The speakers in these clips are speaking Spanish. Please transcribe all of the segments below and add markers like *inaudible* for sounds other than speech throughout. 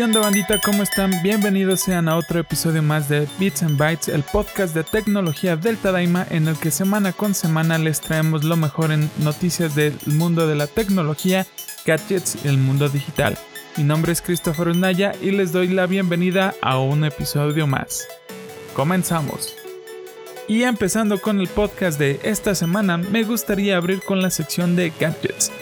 ¿Qué onda bandita? ¿Cómo están? Bienvenidos sean a otro episodio más de Bits and Bytes, el podcast de tecnología del Tadaima en el que semana con semana les traemos lo mejor en noticias del mundo de la tecnología, gadgets y el mundo digital. Mi nombre es Christopher Unaya y les doy la bienvenida a un episodio más. Comenzamos. Y empezando con el podcast de esta semana, me gustaría abrir con la sección de gadgets.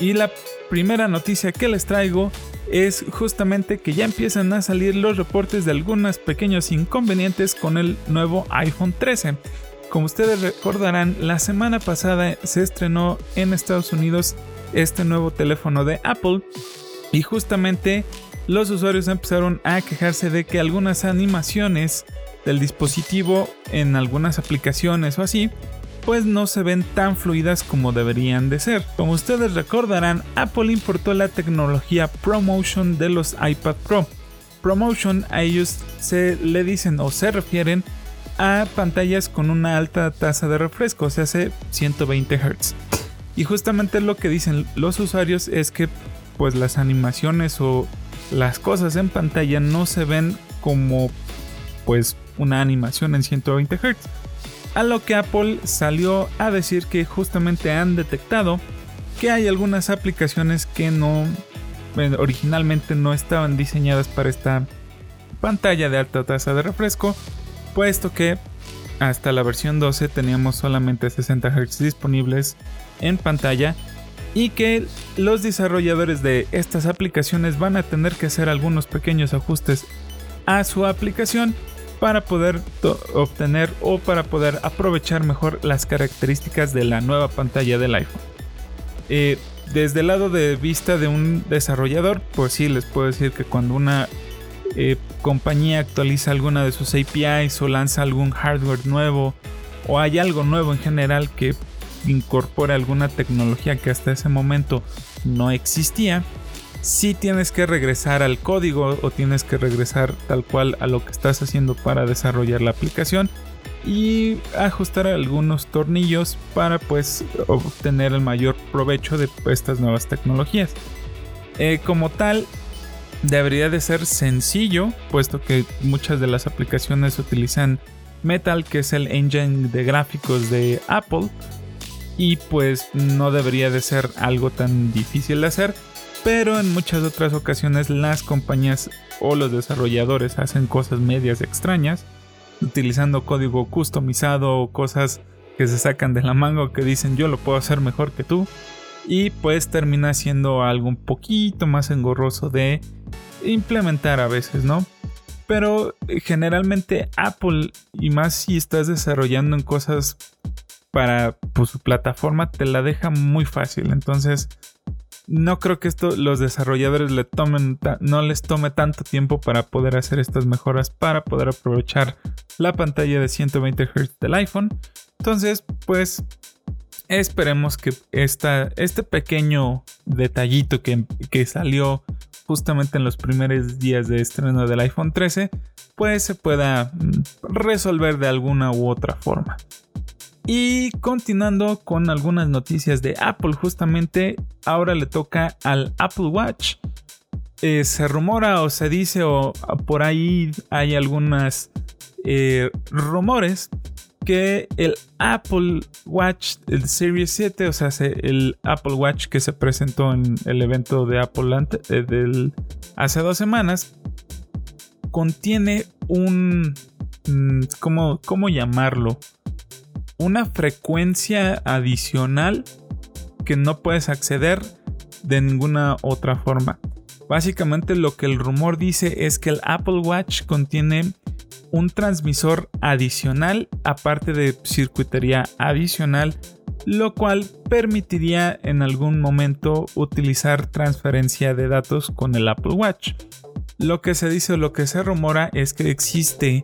Y la primera noticia que les traigo es justamente que ya empiezan a salir los reportes de algunos pequeños inconvenientes con el nuevo iPhone 13. Como ustedes recordarán, la semana pasada se estrenó en Estados Unidos este nuevo teléfono de Apple y justamente los usuarios empezaron a quejarse de que algunas animaciones del dispositivo en algunas aplicaciones o así pues no se ven tan fluidas como deberían de ser. Como ustedes recordarán, Apple importó la tecnología ProMotion de los iPad Pro. ProMotion a ellos se le dicen o se refieren a pantallas con una alta tasa de refresco, se hace 120 Hz. Y justamente lo que dicen los usuarios es que pues las animaciones o las cosas en pantalla no se ven como pues una animación en 120 Hz a lo que Apple salió a decir que justamente han detectado que hay algunas aplicaciones que no originalmente no estaban diseñadas para esta pantalla de alta tasa de refresco, puesto que hasta la versión 12 teníamos solamente 60 Hz disponibles en pantalla y que los desarrolladores de estas aplicaciones van a tener que hacer algunos pequeños ajustes a su aplicación para poder obtener o para poder aprovechar mejor las características de la nueva pantalla del iPhone. Eh, desde el lado de vista de un desarrollador, pues sí, les puedo decir que cuando una eh, compañía actualiza alguna de sus APIs o lanza algún hardware nuevo o hay algo nuevo en general que incorpora alguna tecnología que hasta ese momento no existía, si tienes que regresar al código o tienes que regresar tal cual a lo que estás haciendo para desarrollar la aplicación y ajustar algunos tornillos para pues obtener el mayor provecho de estas nuevas tecnologías. Eh, como tal, debería de ser sencillo, puesto que muchas de las aplicaciones utilizan Metal, que es el engine de gráficos de Apple, y pues no debería de ser algo tan difícil de hacer pero en muchas otras ocasiones las compañías o los desarrolladores hacen cosas medias extrañas, utilizando código customizado o cosas que se sacan de la manga que dicen yo lo puedo hacer mejor que tú y pues termina siendo algo un poquito más engorroso de implementar a veces, ¿no? Pero eh, generalmente Apple y más si estás desarrollando en cosas para pues, su plataforma te la deja muy fácil, entonces no creo que esto los desarrolladores le tomen no les tome tanto tiempo para poder hacer estas mejoras para poder aprovechar la pantalla de 120 Hz del iPhone. Entonces, pues esperemos que esta, este pequeño detallito que, que salió justamente en los primeros días de estreno del iPhone 13, pues se pueda mm, resolver de alguna u otra forma. Y continuando con algunas noticias de Apple, justamente ahora le toca al Apple Watch. Eh, se rumora o se dice o por ahí hay algunas eh, rumores que el Apple Watch, el Series 7, o sea, el Apple Watch que se presentó en el evento de Apple eh, hace dos semanas, contiene un... Mm, ¿Cómo, cómo llamarlo? Una frecuencia adicional que no puedes acceder de ninguna otra forma. Básicamente lo que el rumor dice es que el Apple Watch contiene un transmisor adicional aparte de circuitería adicional, lo cual permitiría en algún momento utilizar transferencia de datos con el Apple Watch. Lo que se dice o lo que se rumora es que existe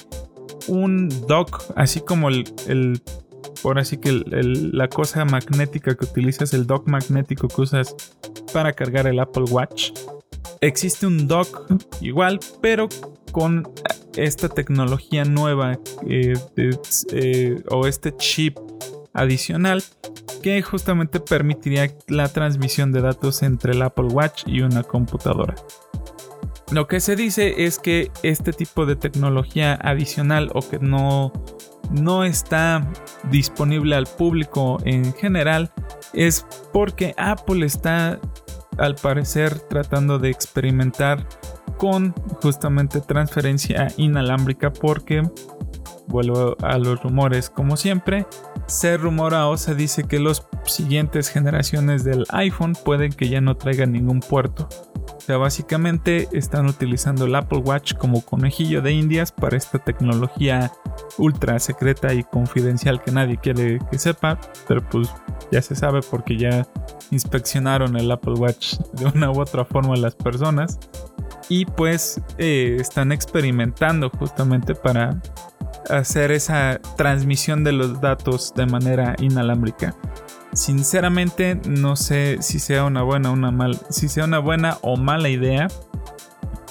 un dock, así como el, el Ahora sí que la cosa magnética que utilizas, el dock magnético que usas para cargar el Apple Watch, existe un dock igual, pero con esta tecnología nueva eh, eh, o este chip adicional que justamente permitiría la transmisión de datos entre el Apple Watch y una computadora. Lo que se dice es que este tipo de tecnología adicional o que no, no está disponible al público en general es porque Apple está al parecer tratando de experimentar con justamente transferencia inalámbrica porque vuelvo a los rumores como siempre se rumora o se dice que las siguientes generaciones del iPhone pueden que ya no traigan ningún puerto. O sea básicamente están utilizando el Apple Watch como conejillo de indias para esta tecnología ultra secreta y confidencial que nadie quiere que sepa pero pues ya se sabe porque ya inspeccionaron el Apple Watch de una u otra forma las personas y pues eh, están experimentando justamente para hacer esa transmisión de los datos de manera inalámbrica. Sinceramente no sé si sea una buena, una mal, si sea una buena o mala idea,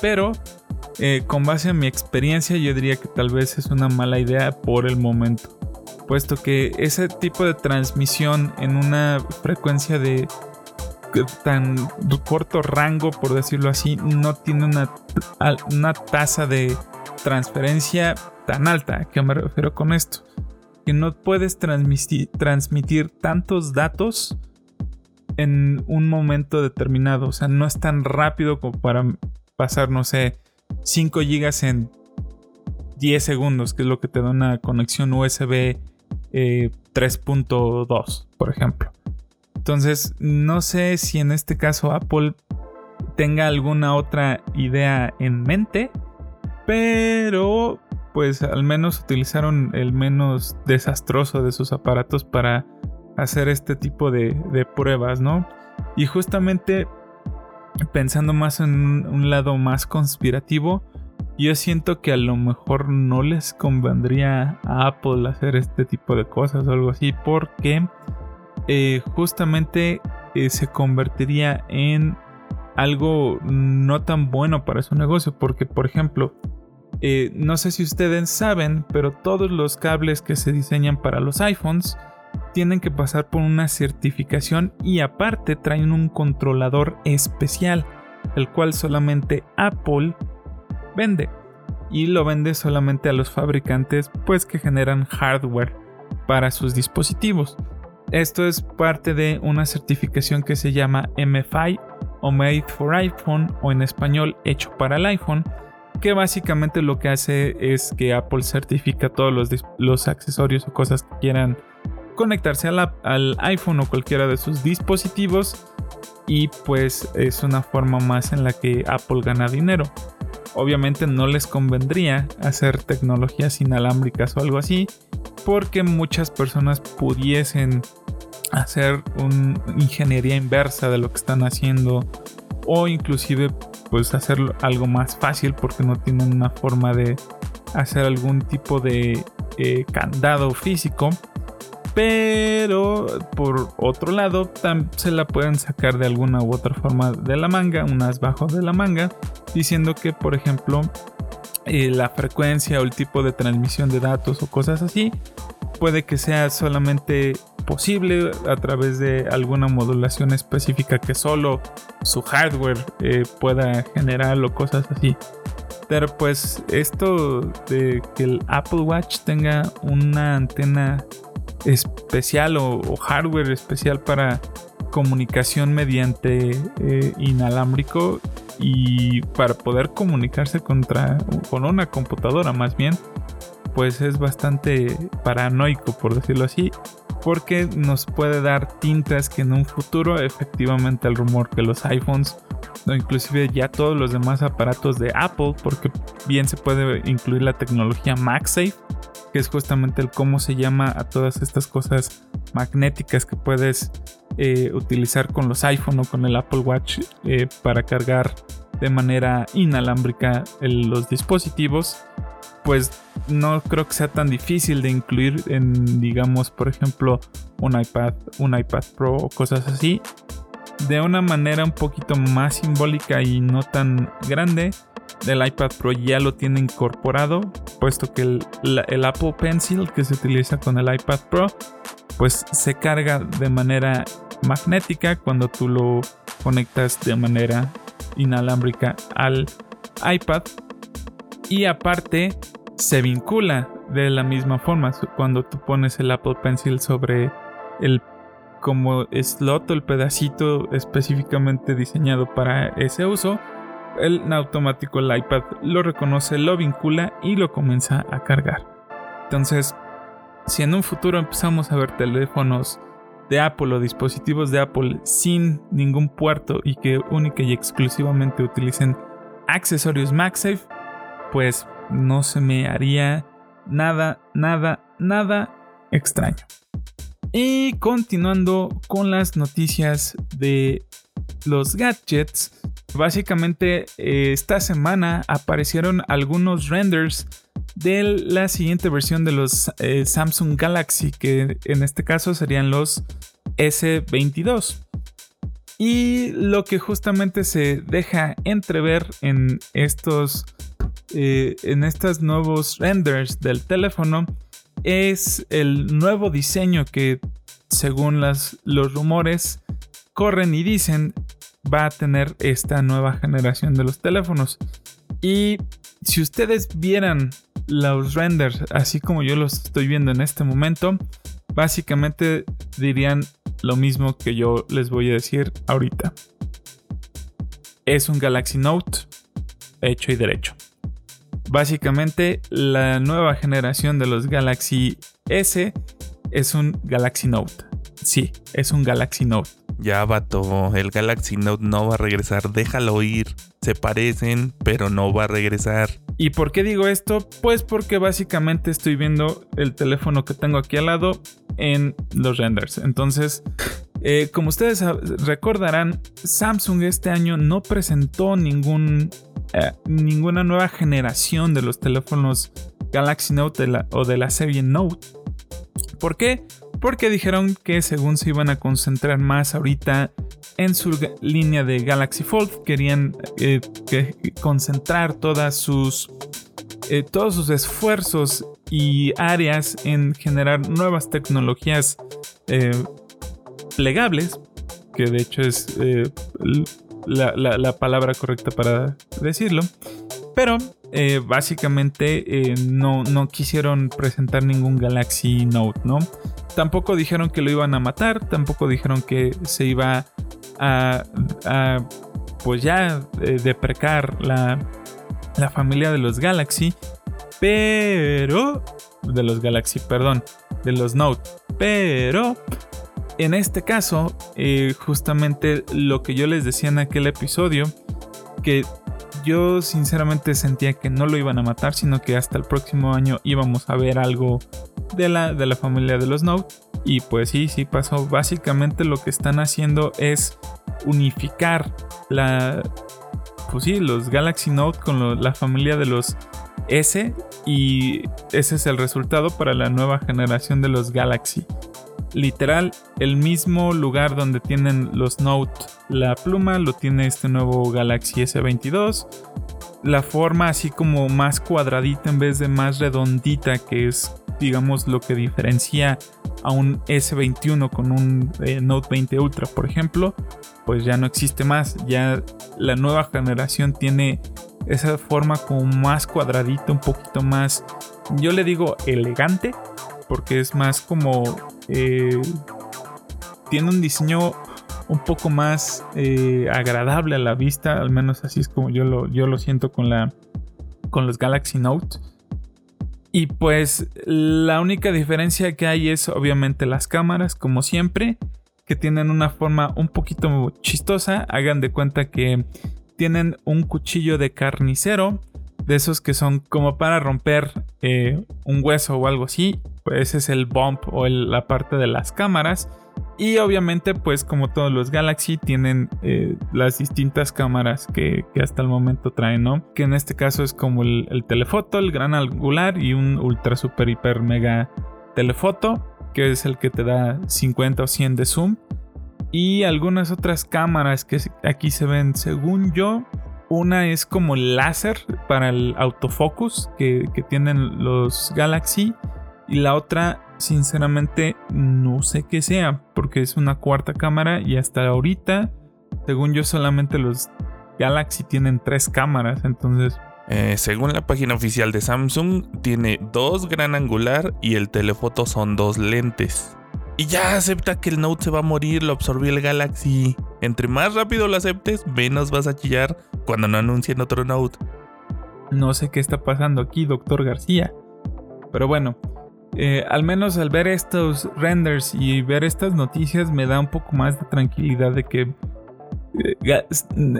pero eh, con base en mi experiencia yo diría que tal vez es una mala idea por el momento, puesto que ese tipo de transmisión en una frecuencia de tan corto rango, por decirlo así, no tiene una, una tasa de transferencia tan alta. que me refiero con esto? Que no puedes transmitir, tantos datos en un momento determinado. O sea, no es tan rápido como para pasar, no sé, 5 gigas en 10 segundos, que es lo que te da una conexión USB 3.2, eh, por ejemplo. Entonces, no sé si en este caso Apple tenga alguna otra idea en mente, pero pues al menos utilizaron el menos desastroso de sus aparatos para hacer este tipo de, pruebas, ¿no? Y justamente pensando más en un lado más conspirativo, yo siento que a lo mejor no les convendría a Apple hacer este tipo de cosas o algo así, porque eh, justamente eh, se convertiría en algo no tan bueno para su negocio. Porque, por ejemplo, eh, no sé si ustedes saben, pero todos los cables que se diseñan para los iPhones tienen que pasar por una certificación y aparte traen un controlador especial, el cual solamente Apple vende. Y lo vende solamente a los fabricantes pues que generan hardware para sus dispositivos. Esto es parte de una certificación que se llama MFI o Made for iPhone o en español hecho para el iPhone, que básicamente lo que hace es que Apple certifica todos los, accesorios o cosas que quieran conectarse al iPhone o cualquiera de sus dispositivos y pues es una forma más en la que Apple gana dinero. Obviamente no les convendría hacer tecnologías inalámbricas o algo así, porque muchas personas pudiesen hacer una ingeniería inversa de lo que están haciendo o inclusive pues hacer algo más fácil porque no tienen una forma de hacer algún tipo de eh, candado físico pero por otro lado se la pueden sacar de alguna u otra forma de la manga unas bajo de la manga diciendo que por ejemplo eh, la frecuencia o el tipo de transmisión de datos o cosas así puede que sea solamente posible a través de alguna modulación específica que solo su hardware eh, pueda generar o cosas así. Pero pues esto de que el Apple Watch tenga una antena especial o, hardware especial para comunicación mediante eh, inalámbrico y para poder comunicarse contra, con una computadora más bien, pues es bastante paranoico por decirlo así porque nos puede dar tintas que en un futuro efectivamente el rumor que los iPhones o inclusive ya todos los demás aparatos de Apple, porque bien se puede incluir la tecnología MagSafe, que es justamente el cómo se llama a todas estas cosas magnéticas que puedes eh, utilizar con los iPhone o con el Apple Watch eh, para cargar de manera inalámbrica los dispositivos pues no creo que sea tan difícil de incluir en, digamos, por ejemplo, un iPad, un iPad Pro o cosas así. De una manera un poquito más simbólica y no tan grande, el iPad Pro ya lo tiene incorporado, puesto que el, el Apple Pencil que se utiliza con el iPad Pro, pues se carga de manera magnética cuando tú lo conectas de manera inalámbrica al iPad y aparte se vincula de la misma forma cuando tú pones el Apple Pencil sobre el como slot o el pedacito específicamente diseñado para ese uso, el automático el iPad lo reconoce, lo vincula y lo comienza a cargar. Entonces, si en un futuro empezamos a ver teléfonos de Apple o dispositivos de Apple sin ningún puerto y que única y exclusivamente utilicen accesorios MagSafe, pues no se me haría nada, nada, nada extraño. Y continuando con las noticias de los gadgets, básicamente eh, esta semana aparecieron algunos renders de la siguiente versión de los eh, Samsung Galaxy, que en este caso serían los S22. Y lo que justamente se deja entrever en estos, eh, en estos nuevos renders del teléfono es el nuevo diseño que, según los rumores, corren y dicen va a tener esta nueva generación de los teléfonos. Y si ustedes vieran los renders así como yo los estoy viendo en este momento, básicamente dirían lo mismo que yo les voy a decir ahorita. Es un Galaxy Note hecho y derecho. Básicamente, la nueva generación de los Galaxy S es un Galaxy Note. Sí, es un Galaxy Note. Ya, vato, el Galaxy Note no va a regresar, déjalo ir. Se parecen, pero no va a regresar. ¿Y por qué digo esto? Pues porque básicamente estoy viendo el teléfono que tengo aquí al lado en los renders. Entonces, *laughs* eh, como ustedes recordarán, Samsung este año no presentó ningún eh, ninguna nueva generación de los teléfonos Galaxy Note o de la serie Note. ¿Por qué? Porque dijeron que según se iban a concentrar más ahorita en su línea de Galaxy Fold, querían eh, concentrar todas sus, eh, todos sus esfuerzos y áreas en generar nuevas tecnologías plegables, que de hecho es la, palabra correcta para decirlo. Pero eh, básicamente eh, no, no, quisieron presentar ningún Galaxy Note, ¿no? Tampoco dijeron que lo iban a matar, tampoco dijeron que se iba a, pues ya eh, deprecar la, la familia de los Galaxy, pero de los Galaxy, perdón, de los Note, pero en este caso, justamente lo que yo les decía en aquel episodio, que yo sinceramente sentía que no lo iban a matar, sino que hasta el próximo año íbamos a ver algo de la, de la familia de los Note. Y pues sí, sí pasó. Básicamente lo que están haciendo es unificar la, pues sí, los Galaxy Note con la familia de los S y ese es el resultado para la nueva generación de los Galaxy. Literal el mismo lugar donde tienen los Note la pluma lo tiene este nuevo Galaxy S22 la forma así como más cuadradita en vez de más redondita que es digamos lo que diferencia a un S21 con un eh, Note 20 Ultra por ejemplo pues ya no existe más ya la nueva generación tiene esa forma como más cuadradita un poquito más yo le digo elegante porque es más como eh, tiene un diseño un poco más eh, agradable a la vista, al menos así es como yo lo, yo lo siento con, la, con los Galaxy Note. Y pues la única diferencia que hay es obviamente las cámaras, como siempre, que tienen una forma un poquito chistosa. Hagan de cuenta que tienen un cuchillo de carnicero de esos que son como para romper eh, un hueso o algo así. Pues ese es el bump o la parte de las cámaras. Y obviamente, pues como todos los Galaxy, tienen eh, las distintas cámaras que, hasta el momento traen, ¿no? Que en este caso es como el, el, telefoto, el gran angular y un ultra super hiper mega telefoto, que es el que te da 50 o 100 de zoom. Y algunas otras cámaras que aquí se ven, según yo, una es como láser para el autofocus que, tienen los Galaxy. Y la otra, sinceramente, no sé qué sea. Porque es una cuarta cámara. Y hasta ahorita, según yo, solamente los Galaxy tienen tres cámaras, entonces... Eh, según la página oficial de Samsung, tiene dos gran angular y el telefoto son dos lentes. Y ya acepta que el Note se va a morir, lo absorbió el Galaxy. Entre más rápido lo aceptes, menos vas a chillar cuando no anuncien otro Note. No sé qué está pasando aquí, doctor García. Pero bueno, eh, al menos al ver estos renders y ver estas noticias me da un poco más de tranquilidad de que eh,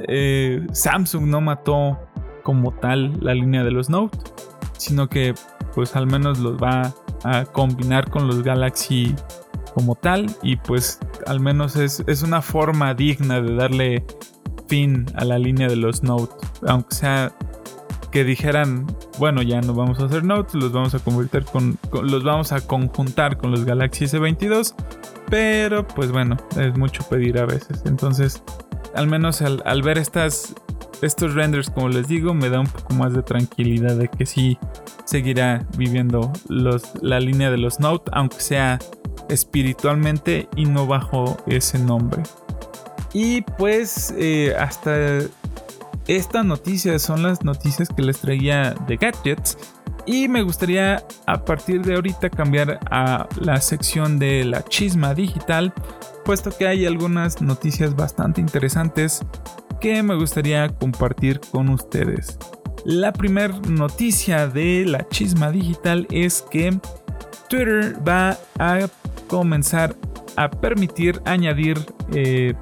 eh, Samsung no mató como tal la línea de los Note, sino que pues al menos los va a combinar con los Galaxy como tal y pues al menos es, es una forma digna de darle fin a la línea de los Note, aunque sea que dijeran, bueno, ya no vamos a hacer Notes, los vamos a convertir con, los vamos a conjuntar con los Galaxy S22, pero pues bueno, es mucho pedir a veces. Entonces, al menos al, ver estas estos renders, como les digo, me da un poco más de tranquilidad de que sí seguirá viviendo los, la línea de los Note, aunque sea espiritualmente y no bajo ese nombre. Y pues eh, hasta estas noticias son las noticias que les traía de gadgets. Y me gustaría a partir de ahorita cambiar a la sección de la chisma digital, puesto que hay algunas noticias bastante interesantes que me gustaría compartir con ustedes. La primera noticia de la chisma digital es que Twitter va a comenzar a permitir añadir eh,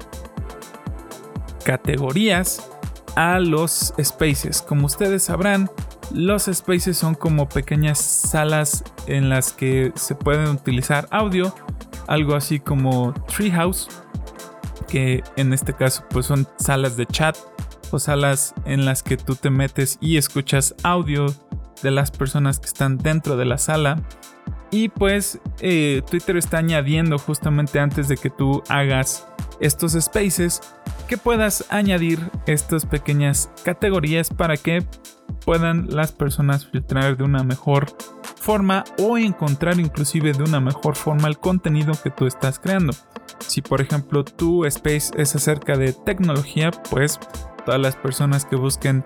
categorías a los spaces. Como ustedes sabrán, los spaces son como pequeñas salas en las que se pueden utilizar audio, algo así como Treehouse, que en este caso pues son salas de chat o salas en las que tú te metes y escuchas audio de las personas que están dentro de la sala. Y pues eh, Twitter está añadiendo justamente antes de que tú hagas estos spaces que puedas añadir estas pequeñas categorías para que puedan las personas filtrar de una mejor forma o encontrar inclusive de una mejor forma el contenido que tú estás creando. Si por ejemplo tu space es acerca de tecnología, pues todas las personas que busquen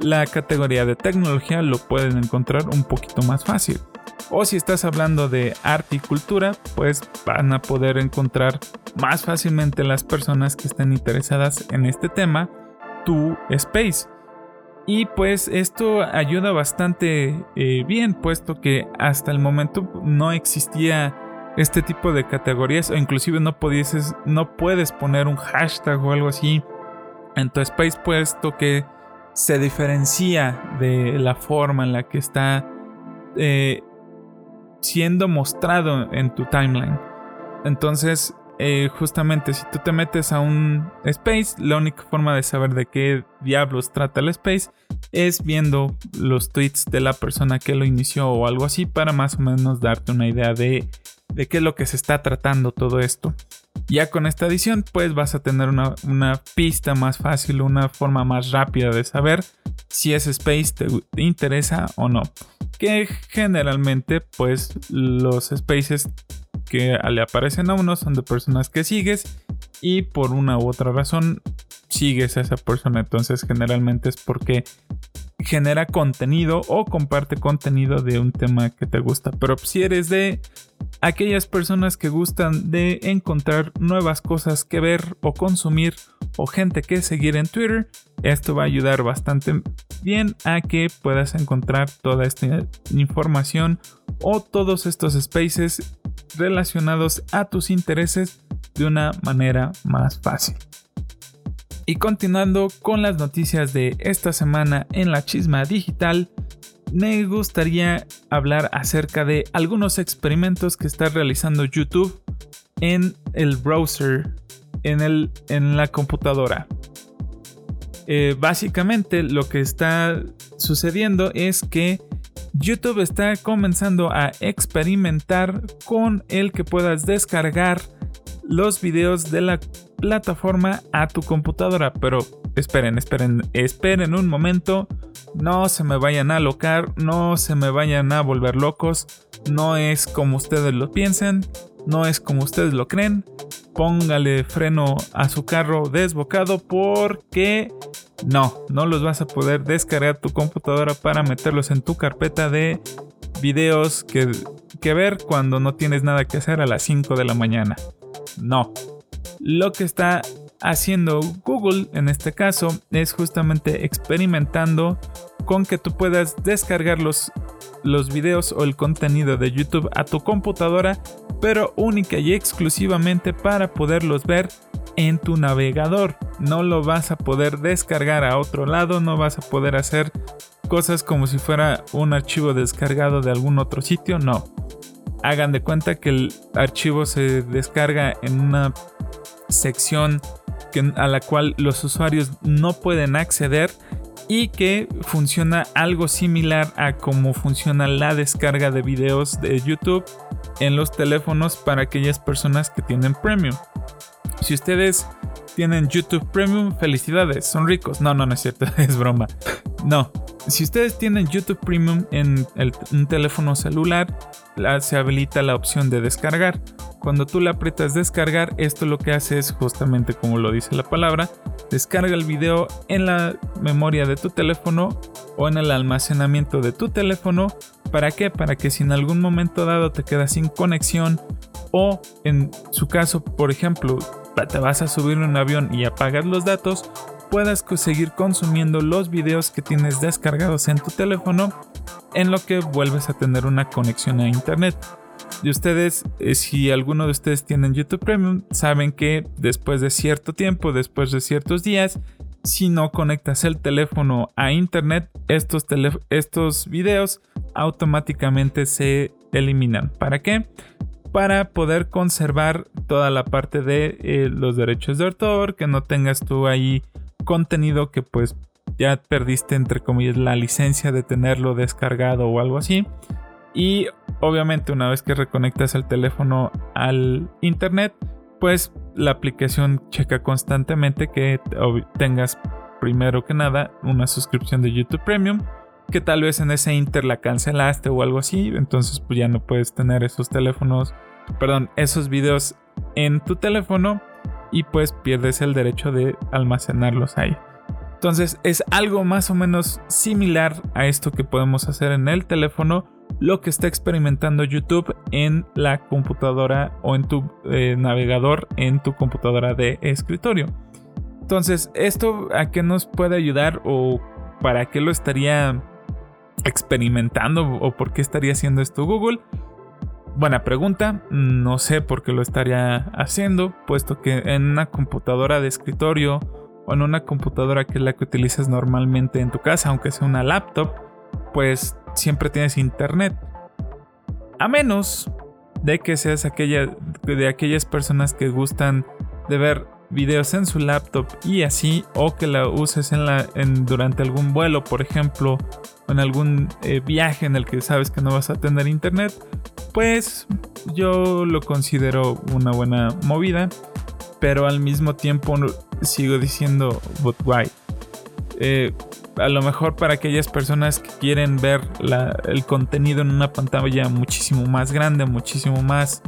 la categoría de tecnología lo pueden encontrar un poquito más fácil. O si estás hablando de arte y cultura, pues van a poder encontrar más fácilmente las personas que estén interesadas en este tema tu space. Y pues esto ayuda bastante eh, bien, puesto que hasta el momento no existía este tipo de categorías o inclusive no, no puedes poner un hashtag o algo así en tu space, puesto que se diferencia de la forma en la que está eh, siendo mostrado en tu timeline. Entonces, eh, justamente si tú te metes a un space, la única forma de saber de qué diablos trata el space es viendo los tweets de la persona que lo inició o algo así para más o menos darte una idea de, de qué es lo que se está tratando todo esto. Ya con esta edición pues vas a tener una, una pista más fácil, una forma más rápida de saber si ese space te interesa o no. Que generalmente pues los spaces que le aparecen a uno son de personas que sigues y por una u otra razón sigues a esa persona. Entonces generalmente es porque genera contenido o comparte contenido de un tema que te gusta. Pero si eres de aquellas personas que gustan de encontrar nuevas cosas que ver o consumir o gente que seguir en Twitter, esto va a ayudar bastante bien a que puedas encontrar toda esta información o todos estos spaces relacionados a tus intereses de una manera más fácil. Y continuando con las noticias de esta semana en la chisma digital, me gustaría hablar acerca de algunos experimentos que está realizando YouTube en el browser, en, el, en la computadora. Eh, básicamente lo que está sucediendo es que YouTube está comenzando a experimentar con el que puedas descargar los videos de la plataforma a tu computadora. Pero esperen, esperen, esperen un momento. No se me vayan a alocar, no se me vayan a volver locos. No es como ustedes lo piensan, no es como ustedes lo creen. Póngale freno a su carro desbocado porque No, no los vas a poder descargar tu computadora para meterlos en tu carpeta de videos que, que ver cuando no tienes nada que hacer a las 5 de la mañana. No. Lo que está haciendo Google en este caso es justamente experimentando con que tú puedas descargar los, videos o el contenido de YouTube a tu computadora, pero única y exclusivamente para poderlos ver en tu navegador. No lo vas a poder descargar a otro lado, no vas a poder hacer cosas como si fuera un archivo descargado de algún otro sitio, no. Hagan de cuenta que el archivo se descarga en una sección a la cual los usuarios no pueden acceder y que funciona algo similar a cómo funciona la descarga de videos de YouTube en los teléfonos para aquellas personas que tienen premium. Si ustedes tienen YouTube Premium, felicidades, son ricos. No, no, no es cierto, *laughs* es broma. No, si ustedes tienen YouTube Premium en un teléfono celular, se habilita la opción de descargar. Cuando tú le aprietas descargar, esto lo que hace es justamente como lo dice la palabra, descarga el video en la memoria de tu teléfono o en el almacenamiento de tu teléfono. ¿Para qué? Para que si en algún momento dado te quedas sin conexión o en su caso, por ejemplo, te vas a subir un avión y apagas los datos, puedas seguir consumiendo los videos que tienes descargados en tu teléfono en lo que vuelves a tener una conexión a internet. Y ustedes, eh, si alguno de ustedes tienen YouTube Premium, saben que después de cierto tiempo, después de ciertos días, si no conectas el teléfono a internet, estos, estos videos automáticamente se eliminan. ¿Para qué? Para poder conservar toda la parte de eh, los derechos de autor, que no tengas tú ahí contenido que pues ya perdiste entre comillas la licencia de tenerlo descargado o algo así. Y obviamente una vez que reconectas el teléfono al internet, pues la aplicación checa constantemente que tengas primero que nada una suscripción de YouTube Premium, que tal vez en ese inter la cancelaste o algo así, entonces pues ya no puedes tener esos teléfonos, perdón, esos videos en tu teléfono y pues pierdes el derecho de almacenarlos ahí. Entonces es algo más o menos similar a esto que podemos hacer en el teléfono, lo que está experimentando YouTube en la computadora o en tu eh, navegador en tu computadora de escritorio. Entonces, ¿esto a qué nos puede ayudar o para qué lo estaría experimentando o por qué estaría haciendo esto Google? Buena pregunta, no sé por qué lo estaría haciendo, puesto que en una computadora de escritorio o en una computadora que es la que utilizas normalmente en tu casa, aunque sea una laptop, pues siempre tienes internet. A menos de que seas de aquellas personas que gustan de ver videos en su laptop y así, o que la uses en la, durante algún vuelo, por ejemplo, o en algún eh, viaje en el que sabes que no vas a tener internet, pues yo lo considero una buena movida, pero al mismo tiempo sigo diciendo, but why? Eh, a lo mejor para aquellas personas que quieren ver el contenido en una pantalla muchísimo más grande, muchísimo más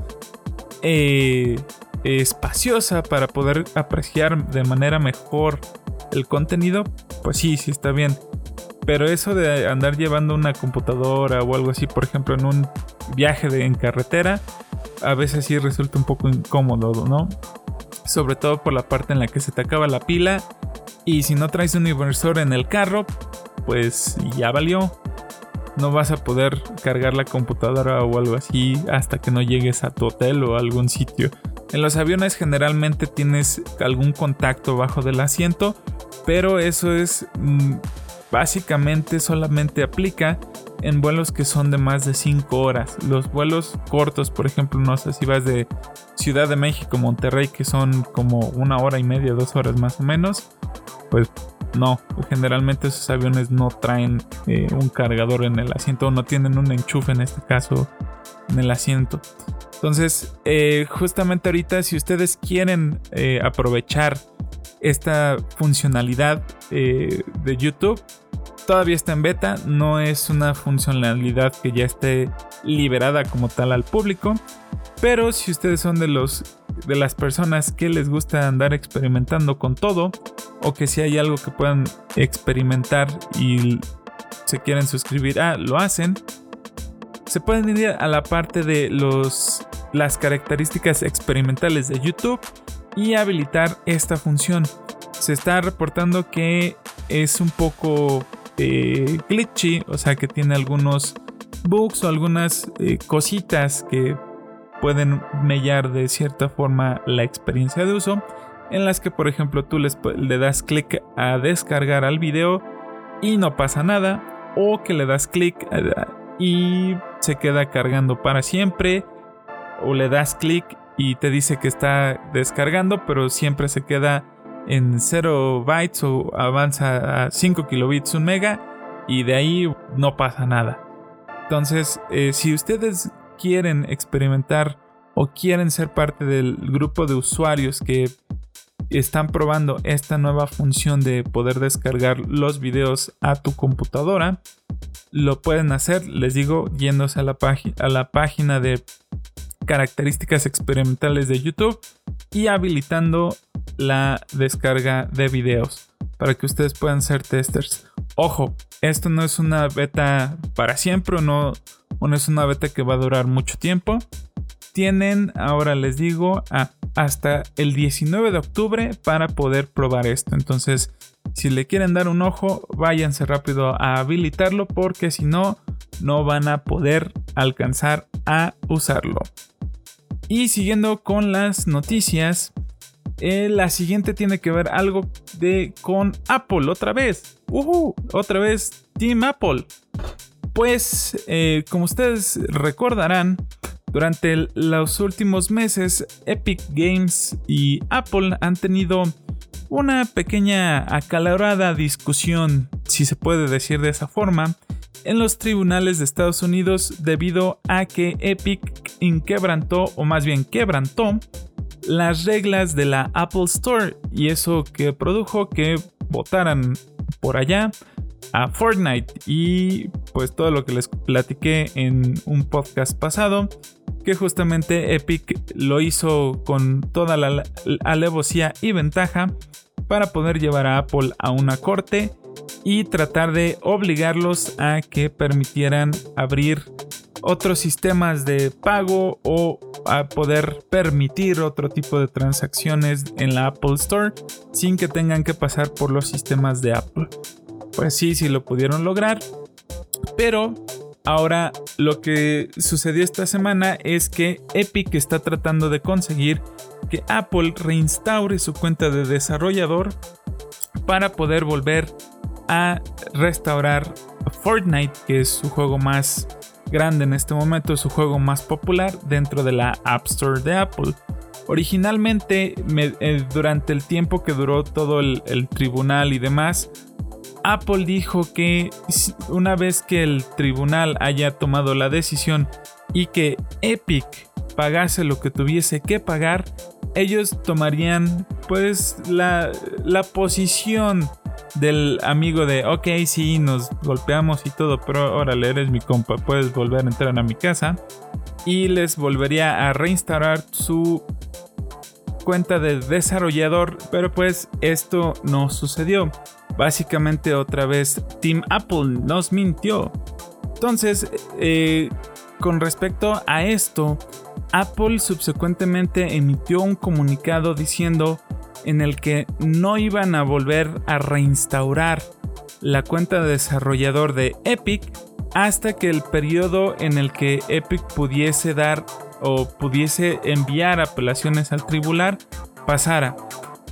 eh, espaciosa para poder apreciar de manera mejor el contenido, pues sí, sí está bien. Pero eso de andar llevando una computadora o algo así, por ejemplo, en un viaje de, en carretera, a veces sí resulta un poco incómodo, ¿no? Sobre todo por la parte en la que se te acaba la pila. Y si no traes un inversor en el carro, pues ya valió. No vas a poder cargar la computadora o algo así hasta que no llegues a tu hotel o algún sitio. En los aviones generalmente tienes algún contacto bajo del asiento, pero eso es mm, básicamente solamente aplica en vuelos que son de más de 5 horas. Los vuelos cortos, por ejemplo, no sé si vas de Ciudad de México, Monterrey, que son como una hora y media, dos horas más o menos, pues no, generalmente esos aviones no traen eh, un cargador en el asiento o no tienen un enchufe en este caso en el asiento. Entonces, eh, justamente ahorita, si ustedes quieren eh, aprovechar esta funcionalidad de YouTube, todavía está en beta, no es una funcionalidad que ya esté liberada como tal al público, pero si ustedes son de los de las personas que les gusta andar experimentando con todo, o que si hay algo que puedan experimentar y se quieren suscribir a, lo hacen. Se pueden ir a la parte de los, las características experimentales de YouTube y habilitar esta función. Se está reportando que es un poco eh, glitchy, o sea que tiene algunos bugs o algunas eh, cositas que pueden mellar de cierta forma la experiencia de uso, en las que por ejemplo tú le das clic a descargar al video y no pasa nada, o que le das clic y se queda cargando para siempre, o le das clic y te dice que está descargando, pero siempre se queda en 0 bytes o avanza a 5 kilobits un mega y de ahí no pasa nada. Entonces, eh, si ustedes quieren experimentar o quieren ser parte del grupo de usuarios que están probando esta nueva función de poder descargar los videos a tu computadora, lo pueden hacer, les digo, yéndose a la, página de características experimentales de YouTube y habilitando la descarga de videos para que ustedes puedan ser testers. Ojo, esto no es una beta para siempre no, no es una beta que va a durar mucho tiempo. Tienen, ahora les digo, hasta el 19 de octubre para poder probar esto. Entonces, si le quieren dar un ojo, váyanse rápido a habilitarlo porque si no, no van a poder alcanzar a usarlo. Y siguiendo con las noticias, eh, la siguiente tiene que ver algo de con Apple otra vez. otra vez Team Apple. Pues, eh, como ustedes recordarán, durante los últimos meses, Epic Games y Apple han tenido una pequeña acalorada discusión, si se puede decir de esa forma, en los tribunales de Estados Unidos debido a que Epic inquebrantó, o más bien quebrantó, las reglas de la Apple Store y eso que produjo que votaran por allá a Fortnite y pues todo lo que les platiqué en un podcast pasado que justamente Epic lo hizo con toda la alevosía y ventaja para poder llevar a Apple a una corte y tratar de obligarlos a que permitieran abrir otros sistemas de pago o a poder permitir otro tipo de transacciones en la Apple Store sin que tengan que pasar por los sistemas de Apple. Pues sí, sí lo pudieron lograr, pero ahora lo que sucedió esta semana es que Epic está tratando de conseguir que Apple reinstaure su cuenta de desarrollador para poder volver a restaurar Fortnite, que es su juego más grande en este momento, su juego más popular dentro de la App Store de Apple. Originalmente, eh, durante el tiempo que duró todo el tribunal y demás, Apple dijo que una vez que el tribunal haya tomado la decisión y que Epic pagase lo que tuviese que pagar, ellos tomarían pues la, posición del amigo de, ok, sí, nos golpeamos y todo, pero órale, eres mi compa, puedes volver a entrar a mi casa. Y les volvería a reinstalar su cuenta de desarrollador, pero pues esto no sucedió. Básicamente otra vez Team Apple nos mintió. Entonces, eh, con respecto a esto, Apple subsecuentemente emitió un comunicado diciendo en el que no iban a volver a reinstaurar la cuenta de desarrollador de Epic hasta que el periodo en el que Epic pudiese dar o pudiese enviar apelaciones al tribunal pasara.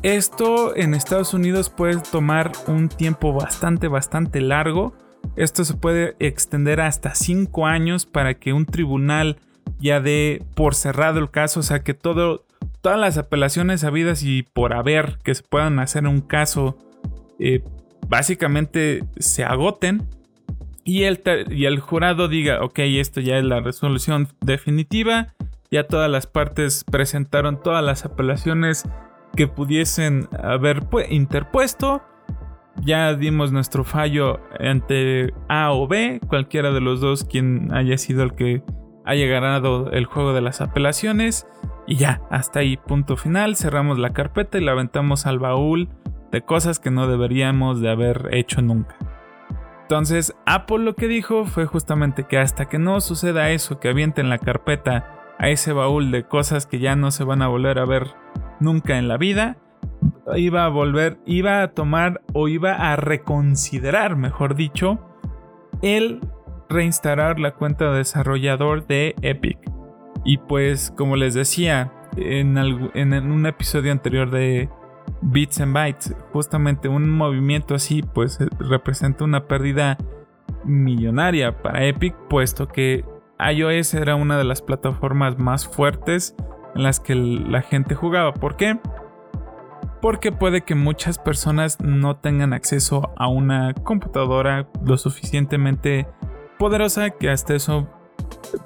Esto en Estados Unidos puede tomar un tiempo bastante, bastante largo. Esto se puede extender hasta 5 años para que un tribunal ya dé por cerrado el caso, o sea que todo, todas las apelaciones habidas y por haber que se puedan hacer en un caso eh, básicamente se agoten y el, y el jurado diga, ok, esto ya es la resolución definitiva, ya todas las partes presentaron todas las apelaciones que pudiesen haber interpuesto, ya dimos nuestro fallo ante A o B, cualquiera de los dos quien haya sido el que haya ganado el juego de las apelaciones. Y ya, hasta ahí, punto final, cerramos la carpeta y la aventamos al baúl de cosas que no deberíamos de haber hecho nunca. Entonces, Apple lo que dijo fue justamente que hasta que no suceda eso, que avienten la carpeta a ese baúl de cosas que ya no se van a volver a ver nunca en la vida, iba a volver, iba a tomar o iba a reconsiderar, mejor dicho, el reinstalar la cuenta de desarrollador de Epic. Y pues, como les decía en, en un episodio anterior de Bits and Bytes, justamente un movimiento así, pues representa una pérdida millonaria para Epic, puesto que iOS era una de las plataformas más fuertes las que la gente jugaba. ¿Por qué? Porque puede que muchas personas no tengan acceso a una computadora lo suficientemente poderosa que hasta eso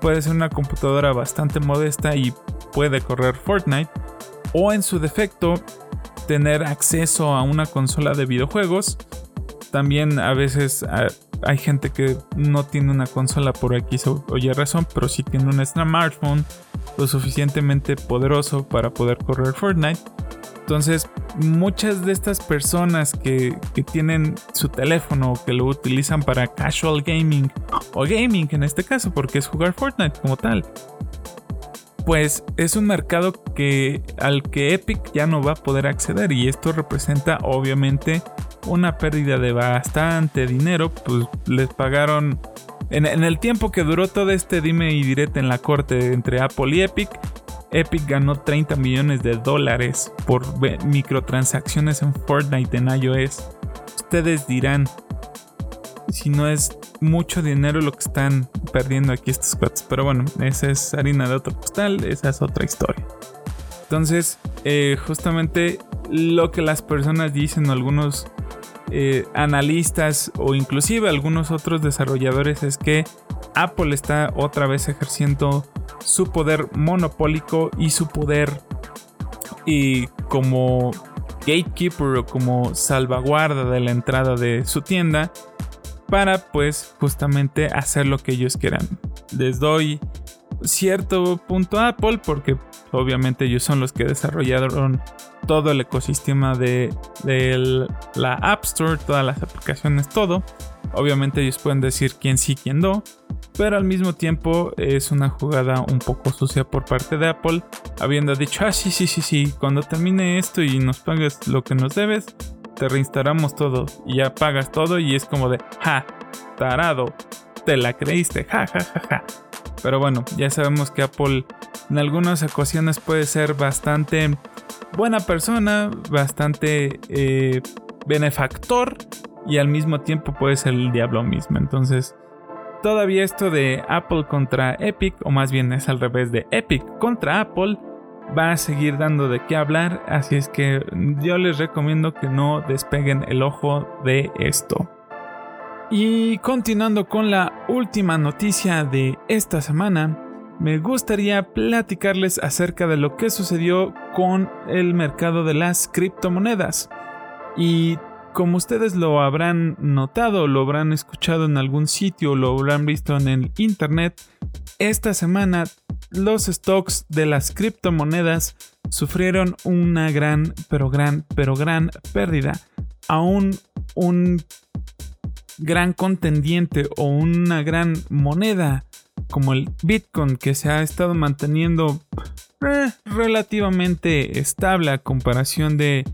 puede ser una computadora bastante modesta y puede correr Fortnite. O en su defecto, tener acceso a una consola de videojuegos. También a veces hay gente que no tiene una consola por aquí oye razón, pero sí tiene un smartphone lo suficientemente poderoso para poder correr Fortnite. Entonces, muchas de estas personas que, que tienen su teléfono que lo utilizan para casual gaming o gaming en este caso, porque es jugar Fortnite como tal, pues es un mercado que al que Epic ya no va a poder acceder y esto representa obviamente una pérdida de bastante dinero, pues les pagaron en, el tiempo que duró todo este dime y direte en la corte entre Apple y Epic, Epic ganó 30 millones de dólares por microtransacciones en Fortnite en iOS. Ustedes dirán, si no es mucho dinero lo que están perdiendo aquí estos cuates. Pero bueno, esa es harina de otro postal, esa es otra historia. Entonces, eh, justamente lo que las personas dicen, algunos eh, analistas o inclusive algunos otros desarrolladores es que Apple está otra vez ejerciendo su poder monopólico y su poder y como gatekeeper o como salvaguarda de la entrada de su tienda para pues justamente hacer lo que ellos quieran. Les doy cierto punto a Apple porque obviamente ellos son los que desarrollaron todo el ecosistema de, la App Store, todas las aplicaciones, todo. Obviamente ellos pueden decir quién sí, quién no, pero al mismo tiempo es una jugada un poco sucia por parte de Apple, habiendo dicho, ah, sí, sí, sí, sí, cuando termine esto y nos pagues lo que nos debes, te reinstalamos todo y ya pagas todo y es como de, ja, tarado, te la creíste, ja, ja, ja, ja. Pero bueno, ya sabemos que Apple en algunas ocasiones puede ser bastante buena persona, bastante eh, benefactor y al mismo tiempo puede ser el diablo mismo. Entonces, todavía esto de Apple contra Epic, o más bien es al revés de Epic contra Apple, va a seguir dando de qué hablar, así es que yo les recomiendo que no despeguen el ojo de esto. Y continuando con la última noticia de esta semana, me gustaría platicarles acerca de lo que sucedió con el mercado de las criptomonedas. Y como ustedes lo habrán notado, lo habrán escuchado en algún sitio, lo habrán visto en el internet, esta semana los stocks de las criptomonedas sufrieron una gran, pero gran, pero gran pérdida. Aún un gran contendiente o una gran moneda como el Bitcoin que se ha estado manteniendo eh, relativamente estable a comparación de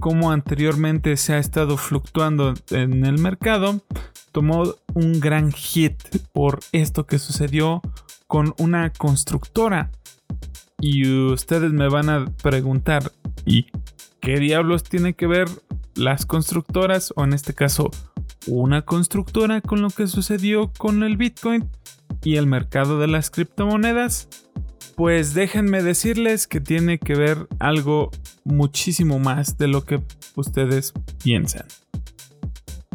cómo anteriormente se ha estado fluctuando en el mercado, tomó un gran hit por esto que sucedió con una constructora. Y ustedes me van a preguntar, ¿y qué diablos tiene que ver las constructoras o en este caso una constructora con lo que sucedió con el Bitcoin y el mercado de las criptomonedas? Pues déjenme decirles que tiene que ver algo muchísimo más de lo que ustedes piensan.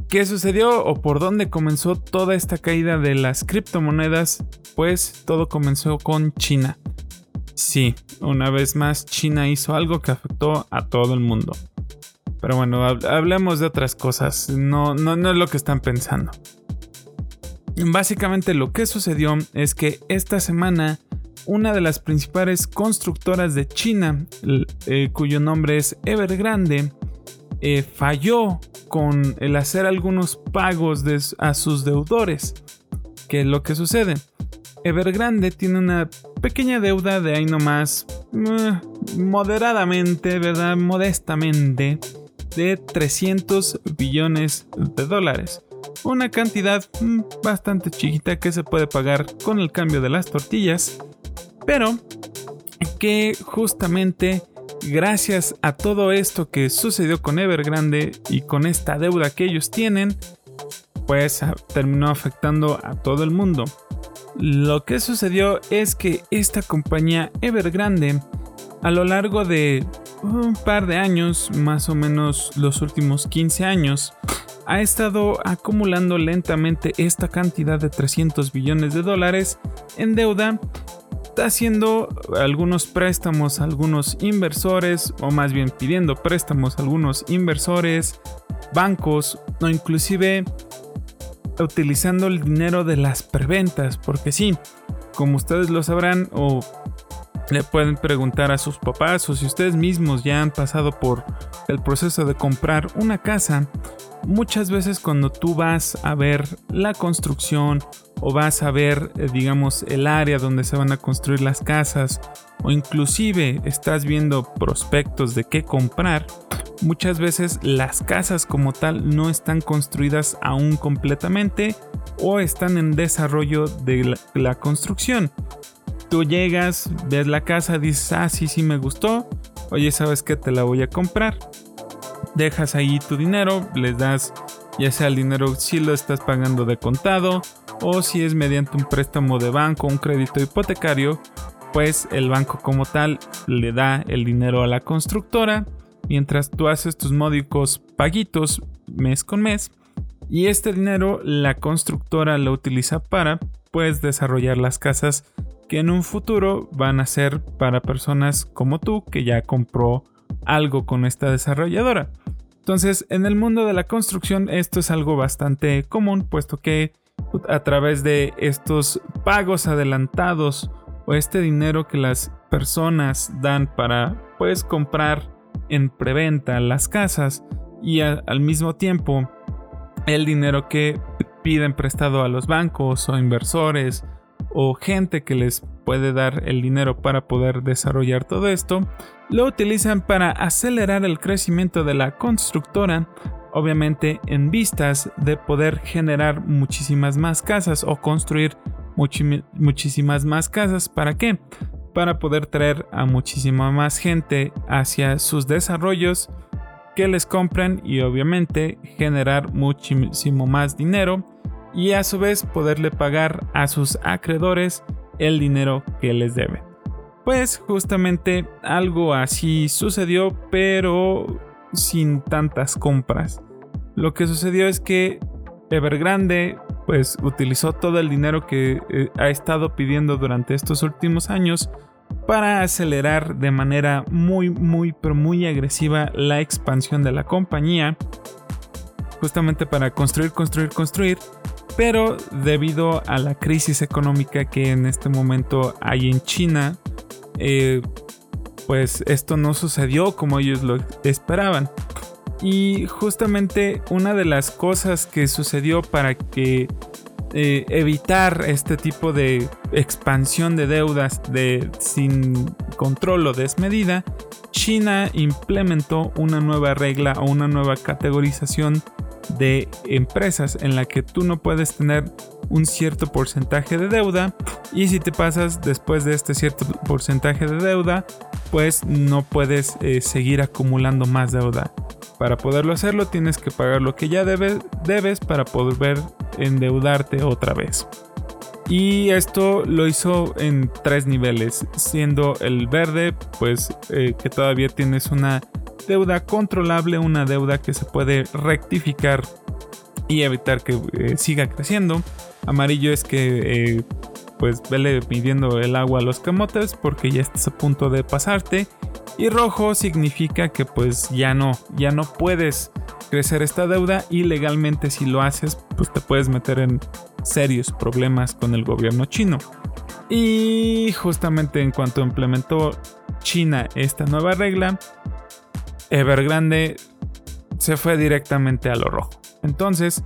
¿Qué sucedió o por dónde comenzó toda esta caída de las criptomonedas? Pues todo comenzó con China. Sí, una vez más China hizo algo que afectó a todo el mundo. Pero bueno, hablemos de otras cosas. No, no, no es lo que están pensando. Básicamente lo que sucedió es que esta semana una de las principales constructoras de China, eh, cuyo nombre es Evergrande, eh, falló con el hacer algunos pagos a sus deudores. ¿Qué es lo que sucede? Evergrande tiene una pequeña deuda de ahí nomás, eh, moderadamente, ¿verdad? Modestamente, de 300 billones de dólares. Una cantidad mm, bastante chiquita que se puede pagar con el cambio de las tortillas, pero que justamente gracias a todo esto que sucedió con Evergrande y con esta deuda que ellos tienen, pues terminó afectando a todo el mundo. Lo que sucedió es que esta compañía Evergrande, a lo largo de un par de años, más o menos los últimos 15 años, ha estado acumulando lentamente esta cantidad de 300 billones de dólares en deuda haciendo algunos préstamos a algunos inversores, o más bien pidiendo préstamos a algunos inversores, bancos, o inclusive utilizando el dinero de las preventas, porque sí, como ustedes lo sabrán, o le pueden preguntar a sus papás, o si ustedes mismos ya han pasado por el proceso de comprar una casa, muchas veces cuando tú vas a ver la construcción o vas a ver, eh, digamos, el área donde se van a construir las casas o inclusive estás viendo prospectos de qué comprar, muchas veces las casas como tal no están construidas aún completamente o están en desarrollo de la, construcción. Tú llegas, ves la casa, dices, ah, sí, sí me gustó, oye, ¿sabes qué? Te la voy a comprar. Dejas ahí tu dinero, les das ya sea el dinero si lo estás pagando de contado o si es mediante un préstamo de banco, un crédito hipotecario, pues el banco como tal le da el dinero a la constructora mientras tú haces tus módicos paguitos mes con mes y este dinero la constructora lo utiliza para pues desarrollar las casas que en un futuro van a ser para personas como tú que ya compró algo con esta desarrolladora. Entonces, en el mundo de la construcción esto es algo bastante común, puesto que a través de estos pagos adelantados o este dinero que las personas dan para pues comprar en preventa las casas y al mismo tiempo el dinero que piden prestado a los bancos o inversores o gente que les puede dar el dinero para poder desarrollar todo esto, lo utilizan para acelerar el crecimiento de la constructora, obviamente en vistas de poder generar muchísimas más casas o construir muchísimas más casas. ¿Para qué? Para poder traer a muchísima más gente hacia sus desarrollos que les compren y obviamente generar muchísimo más dinero y a su vez poderle pagar a sus acreedores el dinero que les deben. Pues justamente algo así sucedió, pero sin tantas compras. Lo que sucedió es que Evergrande pues utilizó todo el dinero que eh, ha estado pidiendo durante estos últimos años para acelerar de manera muy muy pero muy agresiva la expansión de la compañía justamente para construir construir construir pero debido a la crisis económica que en este momento hay en China, eh, pues esto no sucedió como ellos lo esperaban. Y justamente una de las cosas que sucedió para que eh, evitar este tipo de expansión de deudas de, sin control o desmedida, China implementó una nueva regla o una nueva categorización de empresas en la que tú no puedes tener un cierto porcentaje de deuda y si te pasas después de este cierto porcentaje de deuda pues no puedes eh, seguir acumulando más deuda. Para poderlo hacerlo tienes que pagar lo que ya debes, debes para poder endeudarte otra vez y esto lo hizo en tres niveles siendo el verde pues eh, que todavía tienes una deuda controlable, una deuda que se puede rectificar y evitar que eh, siga creciendo. Amarillo es que eh, pues vele midiendo el agua a los camotes porque ya estás a punto de pasarte. Y rojo significa que pues ya no, ya no puedes crecer esta deuda y legalmente si lo haces pues te puedes meter en serios problemas con el gobierno chino. Y justamente en cuanto implementó China esta nueva regla, Evergrande se fue directamente a lo rojo. Entonces,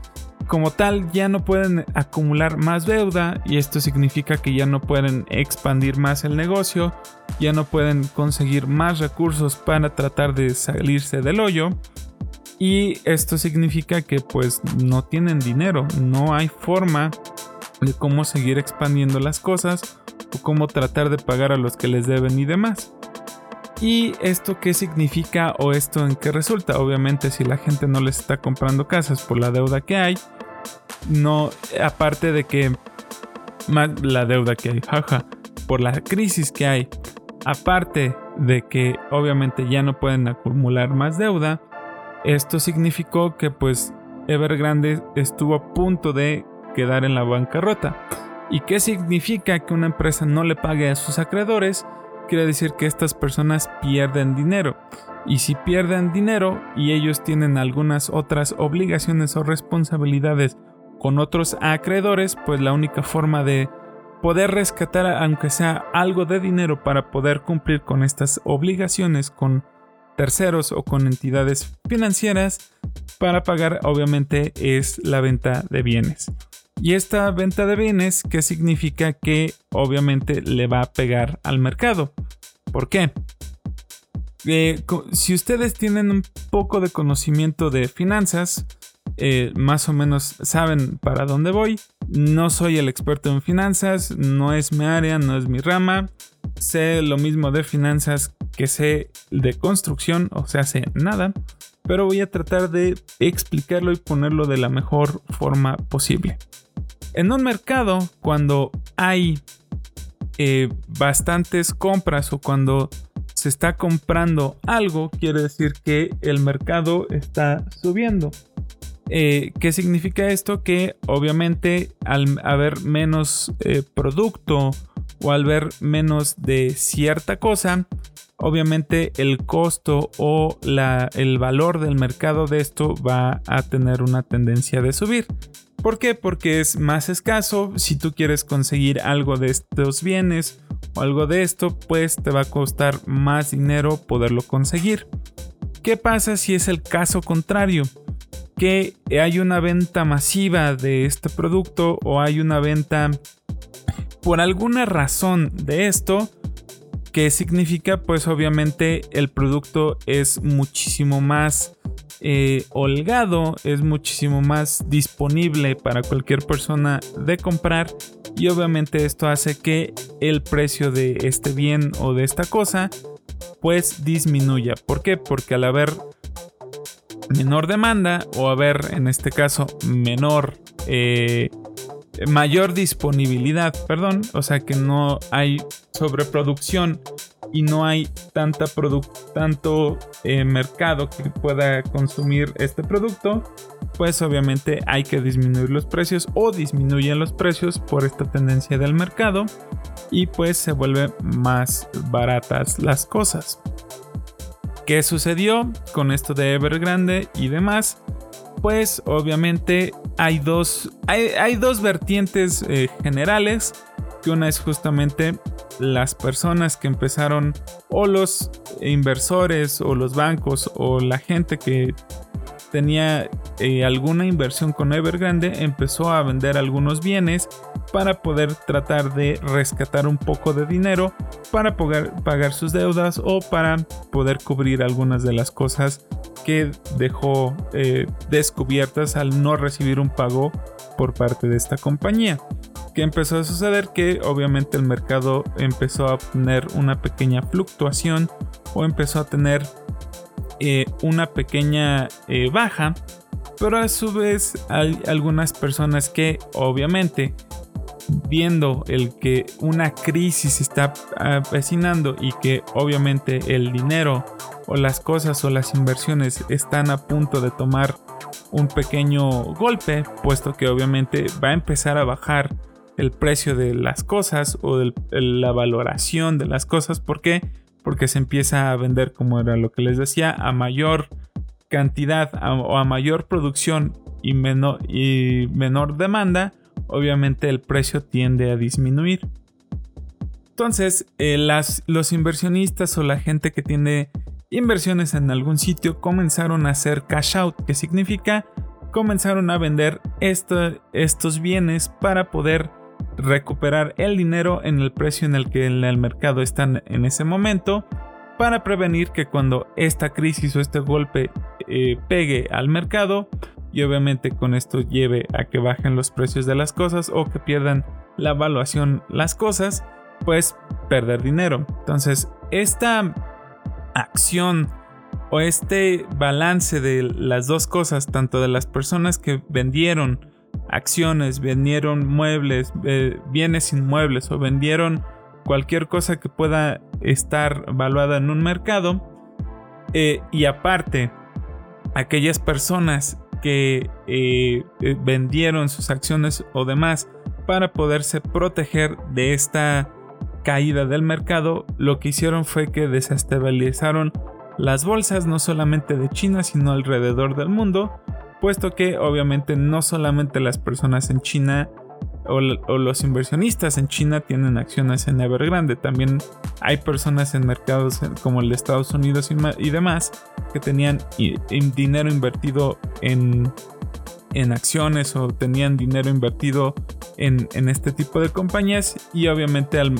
como tal, ya no pueden acumular más deuda y esto significa que ya no pueden expandir más el negocio, ya no pueden conseguir más recursos para tratar de salirse del hoyo. Y esto significa que pues no tienen dinero, no hay forma de cómo seguir expandiendo las cosas o cómo tratar de pagar a los que les deben y demás. ¿Y esto qué significa o esto en qué resulta? Obviamente si la gente no les está comprando casas por la deuda que hay, no, aparte de que más la deuda que hay, jaja, por la crisis que hay, aparte de que obviamente ya no pueden acumular más deuda, esto significó que pues Evergrande estuvo a punto de quedar en la bancarrota. ¿Y qué significa que una empresa no le pague a sus acreedores? Quiere decir que estas personas pierden dinero. Y si pierden dinero y ellos tienen algunas otras obligaciones o responsabilidades con otros acreedores, pues la única forma de poder rescatar aunque sea algo de dinero para poder cumplir con estas obligaciones con terceros o con entidades financieras para pagar obviamente es la venta de bienes. Y esta venta de bienes, ¿qué significa que obviamente le va a pegar al mercado? ¿Por qué? Eh, si ustedes tienen un poco de conocimiento de finanzas, eh, más o menos saben para dónde voy. No soy el experto en finanzas, no es mi área, no es mi rama. Sé lo mismo de finanzas que sé de construcción, o sea, sé nada. Pero voy a tratar de explicarlo y ponerlo de la mejor forma posible. En un mercado, cuando hay eh, bastantes compras o cuando se está comprando algo, quiere decir que el mercado está subiendo. Eh, ¿Qué significa esto? Que obviamente al haber menos eh, producto o al ver menos de cierta cosa, obviamente el costo o el valor del mercado de esto va a tener una tendencia de subir. ¿Por qué? Porque es más escaso. Si tú quieres conseguir algo de estos bienes o algo de esto, pues te va a costar más dinero poderlo conseguir. ¿Qué pasa si es el caso contrario? Que hay una venta masiva de este producto o hay una venta por alguna razón de esto, que significa pues obviamente el producto es muchísimo más eh, holgado, es muchísimo más disponible para cualquier persona de comprar y obviamente esto hace que el precio de este bien o de esta cosa pues disminuya. ¿Por qué? Porque al haber menor demanda o haber en este caso menor eh, mayor disponibilidad, perdón, o sea que no hay sobreproducción y no hay tanta tanto eh, mercado que pueda consumir este producto, pues obviamente hay que disminuir los precios o disminuyen los precios por esta tendencia del mercado y pues se vuelven más baratas las cosas. ¿Qué sucedió con esto de Evergrande y demás? Pues obviamente hay dos, hay, dos vertientes eh, generales, que una es justamente las personas que empezaron o los inversores o los bancos o la gente que tenía eh, alguna inversión con Evergrande empezó a vender algunos bienes para poder tratar de rescatar un poco de dinero para poder pagar sus deudas o para poder cubrir algunas de las cosas que dejó eh, descubiertas al no recibir un pago por parte de esta compañía. ¿Qué empezó a suceder? Que obviamente el mercado empezó a tener una pequeña fluctuación o empezó a tener eh, una pequeña eh, baja, pero a su vez hay algunas personas que obviamente viendo el que una crisis está avecinando y que obviamente el dinero o las cosas o las inversiones están a punto de tomar un pequeño golpe, puesto que obviamente va a empezar a bajar el precio de las cosas o la valoración de las cosas. ¿Por qué? Porque se empieza a vender, como era lo que les decía, a mayor cantidad o a mayor producción y menor, y menor demanda, obviamente el precio tiende a disminuir. Entonces, eh, las, los inversionistas o la gente que tiene inversiones en algún sitio comenzaron a hacer cash out, que significa comenzaron a vender estos bienes para poder recuperar el dinero en el precio en el que en el mercado están en ese momento para prevenir que cuando esta crisis o este golpe eh, pegue al mercado y obviamente con esto lleve a que bajen los precios de las cosas o que pierdan la evaluación las cosas, pues perder dinero. Entonces, esta acción o este balance de las dos cosas, tanto de las personas que vendieron acciones, vendieron muebles, eh, bienes inmuebles o vendieron cualquier cosa que pueda estar valuada en un mercado. Eh, y aparte, aquellas personas que eh, vendieron sus acciones o demás para poderse proteger de esta caída del mercado, lo que hicieron fue que desestabilizaron las bolsas no solamente de China, sino alrededor del mundo, puesto que obviamente no solamente las personas en China o, los inversionistas en China tienen acciones en Evergrande, también hay personas en mercados como el de Estados Unidos y, demás que tenían dinero invertido en, en acciones o tenían dinero invertido en, este tipo de compañías y obviamente al,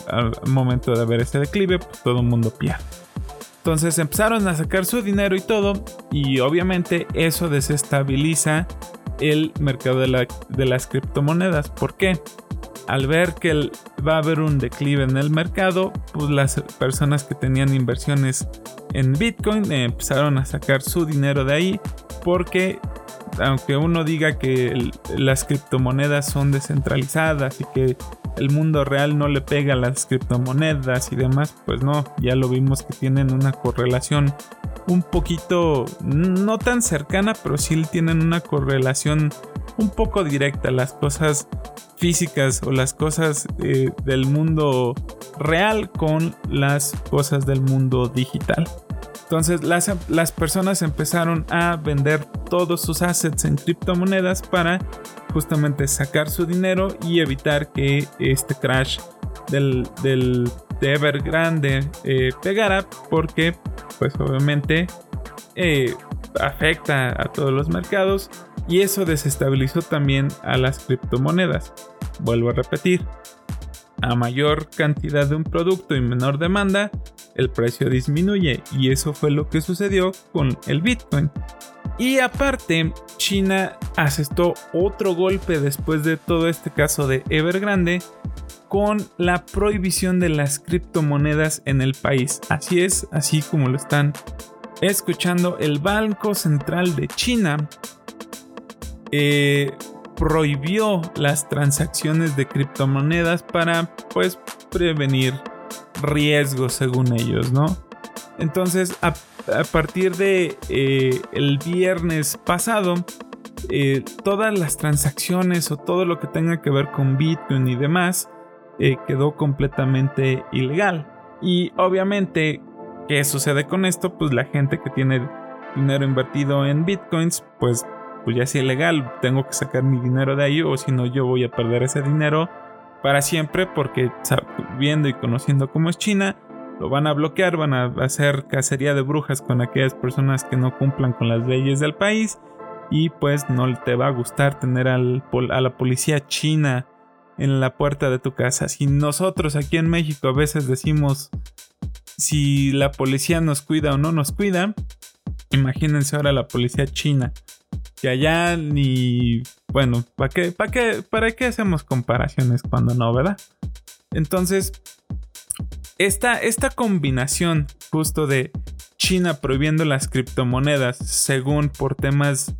momento de haber ese declive pues todo el mundo pierde. Entonces empezaron a sacar su dinero y todo y obviamente eso desestabiliza el mercado de, las criptomonedas. ¿Por qué? Al ver que va a haber un declive en el mercado, pues las personas que tenían inversiones en Bitcoin empezaron a sacar su dinero de ahí porque aunque uno diga que las criptomonedas son descentralizadas y que el mundo real no le pega las criptomonedas y demás, pues no, ya lo vimos que tienen una correlación un poquito, no tan cercana, pero sí tienen una correlación un poco directa. Las cosas físicas o las cosas eh, del mundo real con las cosas del mundo digital. Entonces las, las personas empezaron a vender todos sus assets en criptomonedas para justamente sacar su dinero y evitar que este crash del, del de Evergrande eh, pegara porque pues obviamente eh, afecta a todos los mercados y eso desestabilizó también a las criptomonedas. Vuelvo a repetir, a mayor cantidad de un producto y menor demanda, el precio disminuye y eso fue lo que sucedió con el Bitcoin. Y aparte, China asestó otro golpe después de todo este caso de Evergrande con la prohibición de las criptomonedas en el país. Así es, así como lo están escuchando, el Banco Central de China eh, prohibió las transacciones de criptomonedas para pues prevenir riesgos según ellos, ¿no? Entonces, a, partir de eh, el viernes pasado, eh, todas las transacciones o todo lo que tenga que ver con Bitcoin y demás eh, quedó completamente ilegal. Y obviamente, ¿qué sucede con esto? Pues la gente que tiene dinero invertido en Bitcoins, pues, pues ya es ilegal, tengo que sacar mi dinero de ahí o si no yo voy a perder ese dinero para siempre porque viendo y conociendo cómo es China, lo van a bloquear, van a hacer cacería de brujas con aquellas personas que no cumplan con las leyes del país y pues no te va a gustar tener a la policía china en la puerta de tu casa. Si nosotros aquí en México a veces decimos si la policía nos cuida o no nos cuida, imagínense ahora la policía china. Que allá ni... Bueno, ¿para qué, para qué, ¿para qué hacemos comparaciones cuando no, verdad? Entonces, esta, esta combinación justo de China prohibiendo las criptomonedas según por temas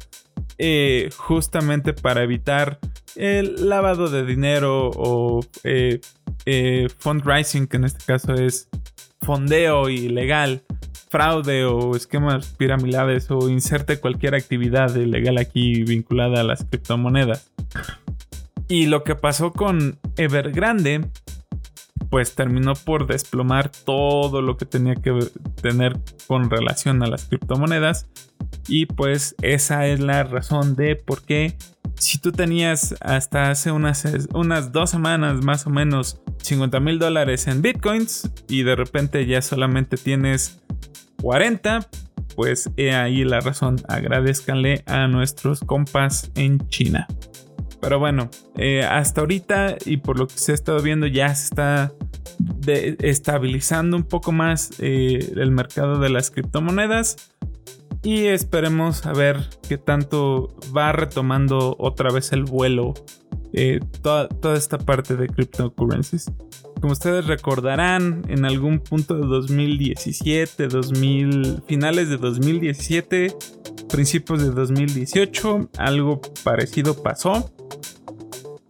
eh, justamente para evitar el lavado de dinero o eh, eh, fundraising, que en este caso es fondeo ilegal, fraude o esquemas piramidales o inserte cualquier actividad ilegal aquí vinculada a las criptomonedas. Y lo que pasó con Evergrande, pues terminó por desplomar todo lo que tenía que tener con relación a las criptomonedas. Y pues esa es la razón de por qué si tú tenías hasta hace unas, unas dos semanas más o menos 50 mil dólares en bitcoins y de repente ya solamente tienes 40, pues he ahí la razón. Agradezcanle a nuestros compas en China. Pero bueno, eh, hasta ahorita y por lo que se ha estado viendo ya se está estabilizando un poco más eh, el mercado de las criptomonedas. Y esperemos a ver qué tanto va retomando otra vez el vuelo eh, toda, toda, esta parte de cryptocurrencies. Como ustedes recordarán, en algún punto de 2017, 2000, finales de 2017, principios de 2018, algo parecido pasó.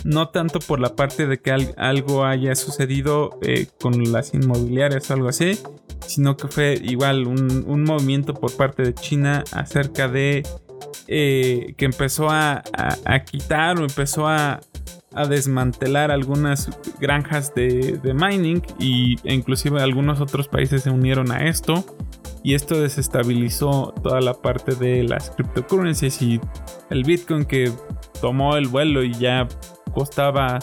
No tanto por la parte de que algo haya sucedido eh, con las inmobiliarias o algo así, sino que fue igual un, movimiento por parte de China acerca de eh, que empezó a, quitar o empezó a, desmantelar algunas granjas de, mining y, e inclusive algunos otros países se unieron a esto y esto desestabilizó toda la parte de las cryptocurrencies y el Bitcoin que tomó el vuelo y ya costaba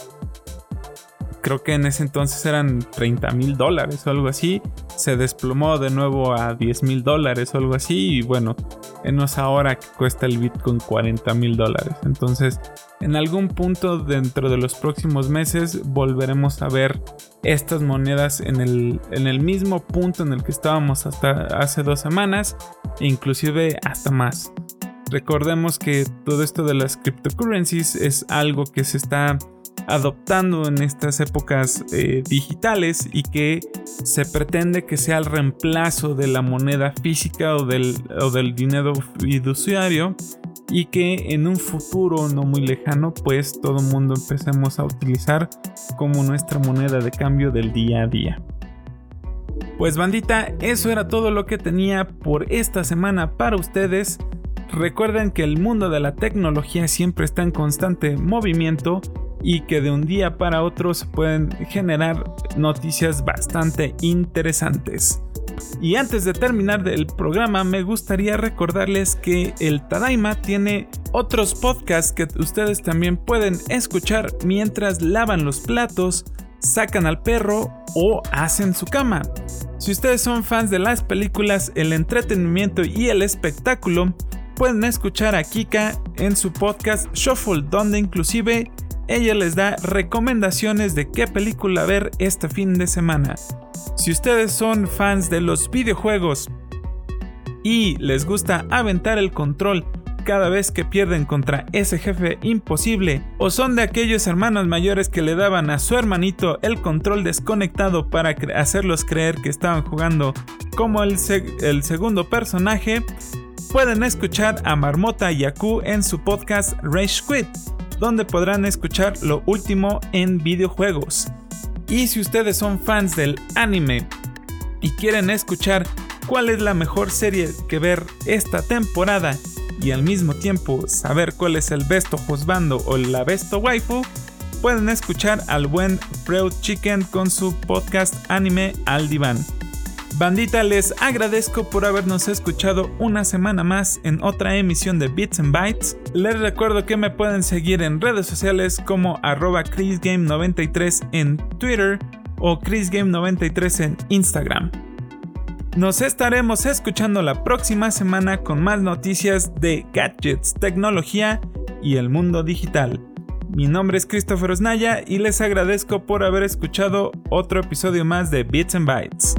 creo que en ese entonces eran 30 mil dólares o algo así. Se desplomó de nuevo a 10 mil dólares o algo así. Y bueno, es ahora que cuesta el Bitcoin 40 mil dólares. Entonces, en algún punto dentro de los próximos meses volveremos a ver estas monedas en el, en el mismo punto en el que estábamos hasta hace dos semanas. Inclusive hasta más. Recordemos que todo esto de las cryptocurrencies es algo que se está adoptando en estas épocas eh, digitales y que se pretende que sea el reemplazo de la moneda física o del, o del dinero fiduciario y que en un futuro no muy lejano pues todo el mundo empecemos a utilizar como nuestra moneda de cambio del día a día. Pues bandita, eso era todo lo que tenía por esta semana para ustedes. Recuerden que el mundo de la tecnología siempre está en constante movimiento y que de un día para otro se pueden generar noticias bastante interesantes. Y antes de terminar el programa, me gustaría recordarles que el Tadaima tiene otros podcasts que ustedes también pueden escuchar mientras lavan los platos, sacan al perro o hacen su cama. Si ustedes son fans de las películas, el entretenimiento y el espectáculo, pueden escuchar a Kika en su podcast Shuffle, donde inclusive ella les da recomendaciones de qué película ver este fin de semana. Si ustedes son fans de los videojuegos y les gusta aventar el control cada vez que pierden contra ese jefe imposible, o son de aquellos hermanos mayores que le daban a su hermanito el control desconectado para hacerlos creer que estaban jugando como el, segundo personaje, pueden escuchar a Marmota Yaku en su podcast Rage Quit donde podrán escuchar lo último en videojuegos. Y si ustedes son fans del anime y quieren escuchar cuál es la mejor serie que ver esta temporada y al mismo tiempo saber cuál es el besto juzbando o la besto waifu, pueden escuchar al buen Freud Chicken con su podcast Anime al Diván. Bandita, les agradezco por habernos escuchado una semana más en otra emisión de Bits and Bytes. Les recuerdo que me pueden seguir en redes sociales como arroba chrisgame93 en Twitter o chrisgame93 en Instagram. Nos estaremos escuchando la próxima semana con más noticias de gadgets, tecnología y el mundo digital. Mi nombre es Christopher Osnaya y les agradezco por haber escuchado otro episodio más de Bits and Bytes.